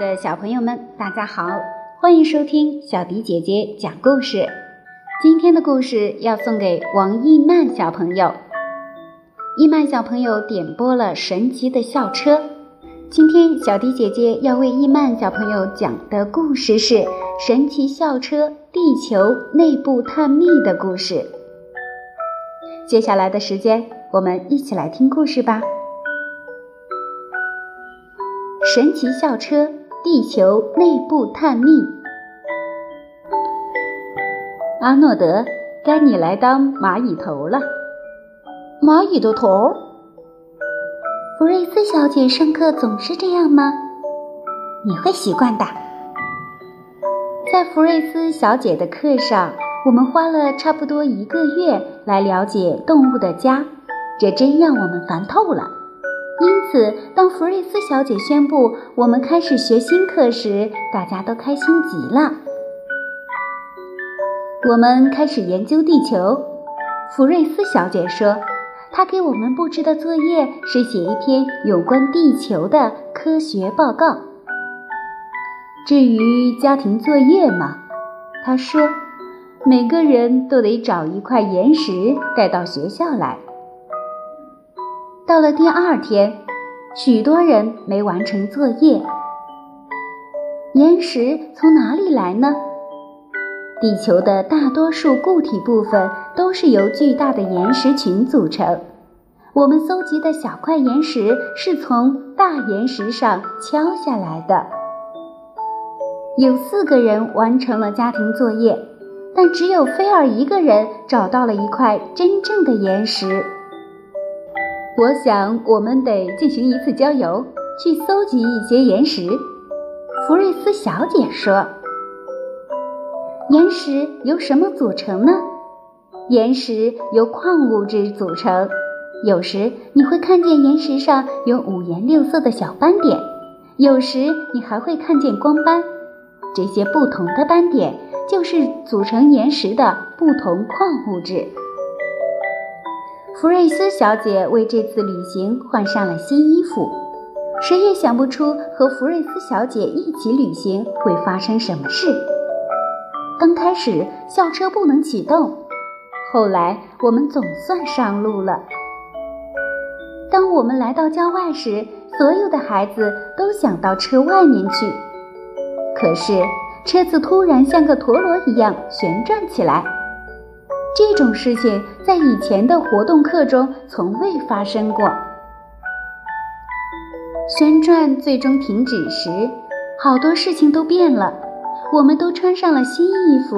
的小朋友们，大家好，欢迎收听小迪姐姐讲故事。今天的故事要送给王一曼小朋友。一曼小朋友点播了《神奇的校车》。今天小迪姐姐要为一曼小朋友讲的故事是《神奇校车地球内部探秘》的故事。接下来的时间，我们一起来听故事吧。神奇校车地球内部探秘。阿诺德，该你来当蚂蚁头了。蚂蚁的头？弗瑞斯小姐上课总是这样吗？你会习惯的。在弗瑞斯小姐的课上，我们花了差不多一个月来了解动物的家，这真让我们烦透了。因此，当弗瑞斯小姐宣布我们开始学新课时，大家都开心极了。我们开始研究地球。弗瑞斯小姐说，她给我们布置的作业是写一篇有关地球的科学报告。至于家庭作业嘛，她说，每个人都得找一块岩石带到学校来。到了第二天，许多人没完成作业。岩石从哪里来呢？地球的大多数固体部分都是由巨大的岩石群组成。我们搜集的小块岩石是从大岩石上敲下来的。有四个人完成了家庭作业，但只有菲尔一个人找到了一块真正的岩石。我想，我们得进行一次郊游，去搜集一些岩石。福瑞斯小姐说：“岩石由什么组成呢？岩石由矿物质组成。有时你会看见岩石上有五颜六色的小斑点，有时你还会看见光斑。这些不同的斑点就是组成岩石的不同矿物质。”弗瑞斯小姐为这次旅行换上了新衣服。谁也想不出和弗瑞斯小姐一起旅行会发生什么事。刚开始，校车不能启动，后来我们总算上路了。当我们来到郊外时，所有的孩子都想到车外面去。可是，车子突然像个陀螺一样旋转起来。这种事情在以前的活动课中从未发生过。旋转最终停止时，好多事情都变了。我们都穿上了新衣服，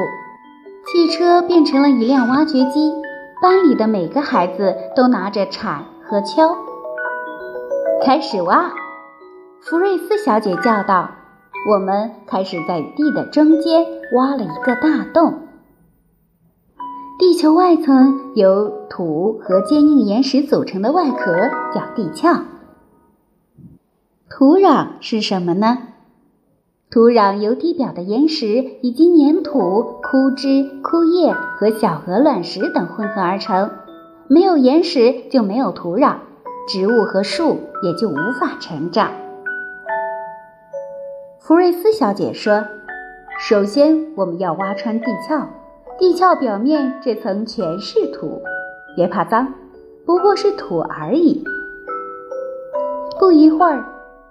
汽车变成了一辆挖掘机，班里的每个孩子都拿着铲和锹，开始挖。福瑞斯小姐叫道：“我们开始在地的中间挖了一个大洞。”地球外层由土和坚硬岩石组成的外壳叫地壳。土壤是什么呢？土壤由地表的岩石以及粘土、枯枝、枯叶和小鹅卵石等混合而成。没有岩石就没有土壤，植物和树也就无法成长。福瑞斯小姐说：“首先，我们要挖穿地壳。”地壳表面这层全是土，别怕脏，不过是土而已。不一会儿，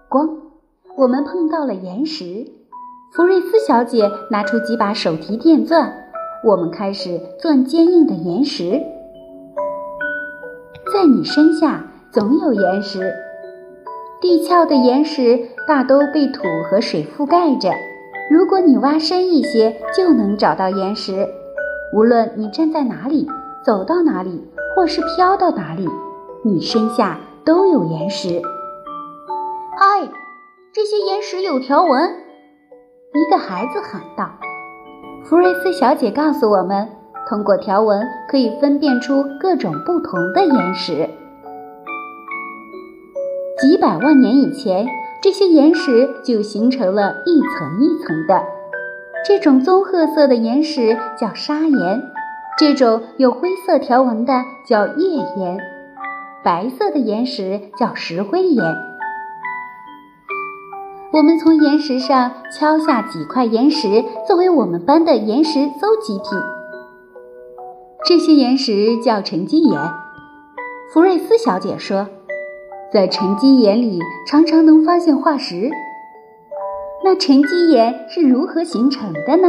咣，我们碰到了岩石。弗瑞斯小姐拿出几把手提电钻，我们开始钻坚硬的岩石。在你身下总有岩石，地壳的岩石大都被土和水覆盖着。如果你挖深一些，就能找到岩石。无论你站在哪里，走到哪里，或是飘到哪里，你身下都有岩石。嗨，这些岩石有条纹！一个孩子喊道。弗瑞斯小姐告诉我们，通过条纹可以分辨出各种不同的岩石。几百万年以前，这些岩石就形成了一层一层的。这种棕褐色的岩石叫砂岩，这种有灰色条纹的叫页岩，白色的岩石叫石灰岩。我们从岩石上敲下几块岩石，作为我们班的岩石搜集品。这些岩石叫沉积岩。福瑞斯小姐说，在沉积岩里常常能发现化石。那沉积岩是如何形成的呢？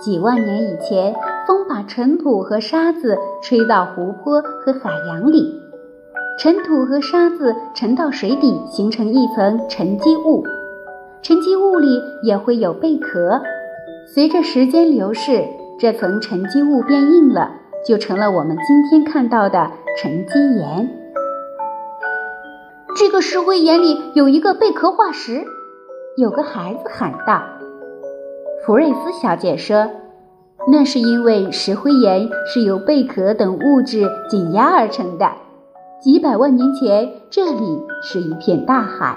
几万年以前，风把尘土和沙子吹到湖泊和海洋里，尘土和沙子沉到水底，形成一层沉积物。沉积物里也会有贝壳。随着时间流逝，这层沉积物变硬了，就成了我们今天看到的沉积岩。这个石灰岩里有一个贝壳化石，有个孩子喊道。福瑞斯小姐说：“那是因为石灰岩是由贝壳等物质紧压而成的。几百万年前，这里是一片大海。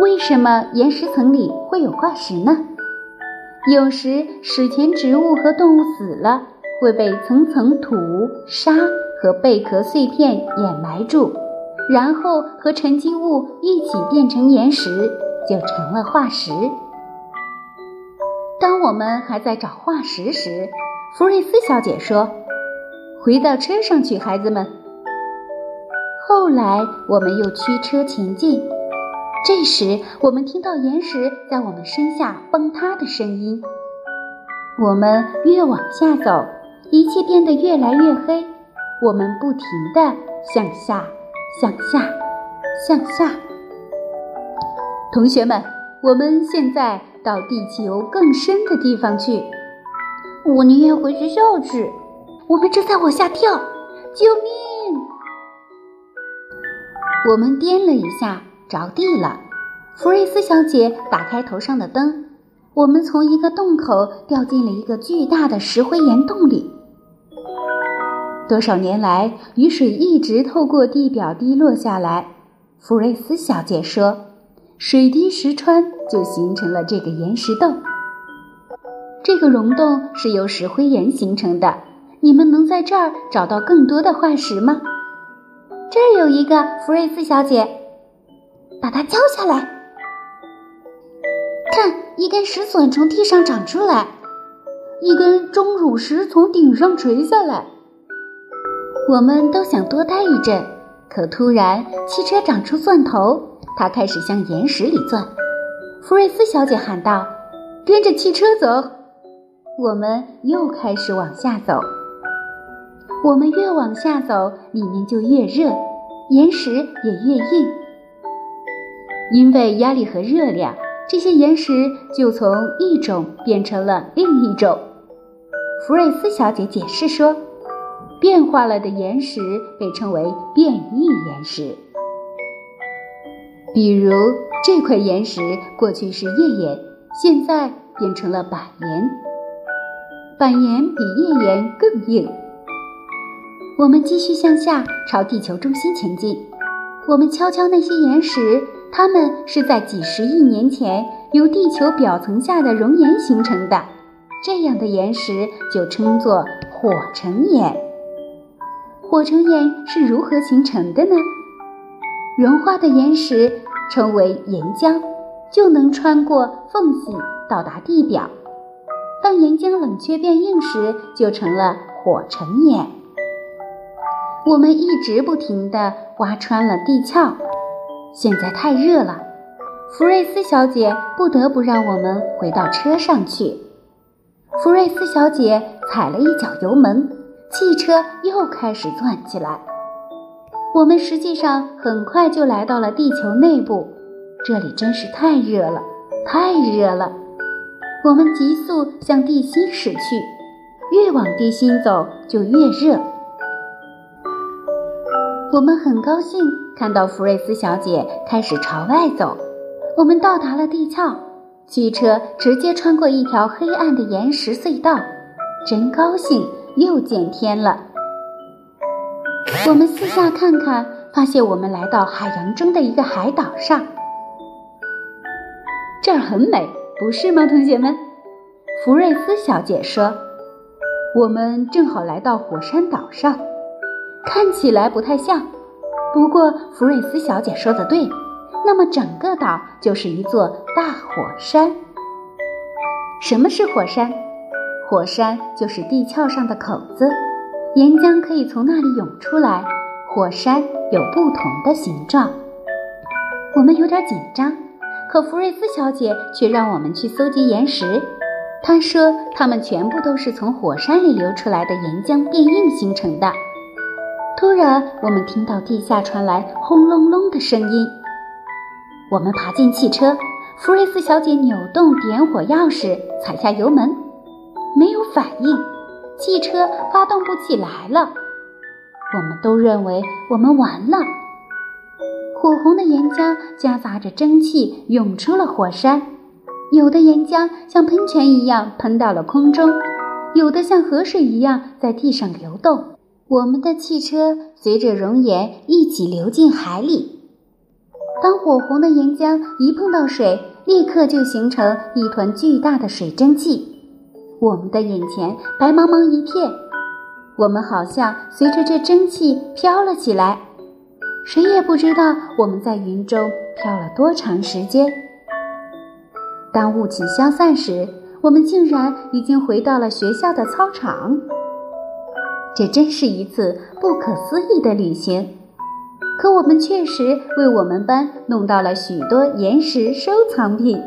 为什么岩石层里会有化石呢？有时史前植物和动物死了，会被层层土、沙和贝壳碎片掩埋住，然后和沉积物一起变成岩石，就成了化石。”当我们还在找化石时，福瑞斯小姐说：“回到车上去，孩子们。”后来我们又驱车前进，这时我们听到岩石在我们身下崩塌的声音。我们越往下走，一切变得越来越黑。我们不停地向下，向下，向下。同学们，我们现在。到地球更深的地方去，我宁愿回学校去。我们正在往下跳，救命！我们颠了一下，着地了。福瑞斯小姐打开头上的灯，我们从一个洞口掉进了一个巨大的石灰岩洞里。多少年来，雨水一直透过地表滴落下来。福瑞斯小姐说。水滴石穿，就形成了这个岩石洞。这个溶洞是由石灰岩形成的。你们能在这儿找到更多的化石吗？这儿有一个，福瑞斯小姐，把它敲下来。看，一根石笋从地上长出来，一根钟乳石从顶上垂下来。我们都想多待一阵，可突然汽车长出钻头。他开始向岩石里钻，福瑞斯小姐喊道：“跟着汽车走。”我们又开始往下走。我们越往下走，里面就越热，岩石也越硬。因为压力和热量，这些岩石就从一种变成了另一种。福瑞斯小姐解释说：“变化了的岩石被称为变异岩石。”比如这块岩石过去是页岩，现在变成了板岩。板岩比页岩更硬。我们继续向下，朝地球中心前进。我们敲敲那些岩石，它们是在几十亿年前由地球表层下的熔岩形成的。这样的岩石就称作火成岩。火成岩是如何形成的呢？融化的岩石称为岩浆，就能穿过缝隙到达地表。当岩浆冷却变硬时，就成了火成岩。我们一直不停地挖穿了地壳。现在太热了，福瑞斯小姐不得不让我们回到车上去。福瑞斯小姐踩了一脚油门，汽车又开始转起来。我们实际上很快就来到了地球内部，这里真是太热了，太热了。我们急速向地心驶去，越往地心走就越热。我们很高兴看到福瑞斯小姐开始朝外走。我们到达了地壳，汽车直接穿过一条黑暗的岩石隧道，真高兴，又见天了。我们四下看看，发现我们来到海洋中的一个海岛上。这儿很美，不是吗，同学们？福瑞斯小姐说：“我们正好来到火山岛上，看起来不太像。不过福瑞斯小姐说的对，那么整个岛就是一座大火山。什么是火山？火山就是地壳上的口子，岩浆可以从那里涌出来。火山有不同的形状。我们有点紧张，可福瑞斯小姐却让我们去搜集岩石。她说，它们全部都是从火山里流出来的岩浆变硬形成的。突然，我们听到地下传来轰隆隆的声音。我们爬进汽车。福瑞斯小姐扭动点火钥匙，踩下油门，没有反应，汽车发动不起来了。我们都认为我们完了。火红的岩浆夹杂着蒸汽涌出了火山，有的岩浆像喷泉一样喷到了空中，有的像河水一样在地上流动。我们的汽车随着熔岩一起流进海里。当火红的岩浆一碰到水，立刻就形成一团巨大的水蒸气，我们的眼前白茫茫一片，我们好像随着这蒸汽飘了起来，谁也不知道我们在云中飘了多长时间。当雾气消散时，我们竟然已经回到了学校的操场，这真是一次不可思议的旅行。可我们确实为我们班弄到了许多岩石收藏品。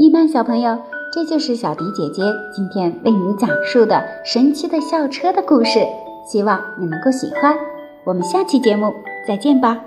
一曼小朋友，这就是小迪姐姐今天为你讲述的神奇的校车的故事，希望你能够喜欢。我们下期节目再见吧。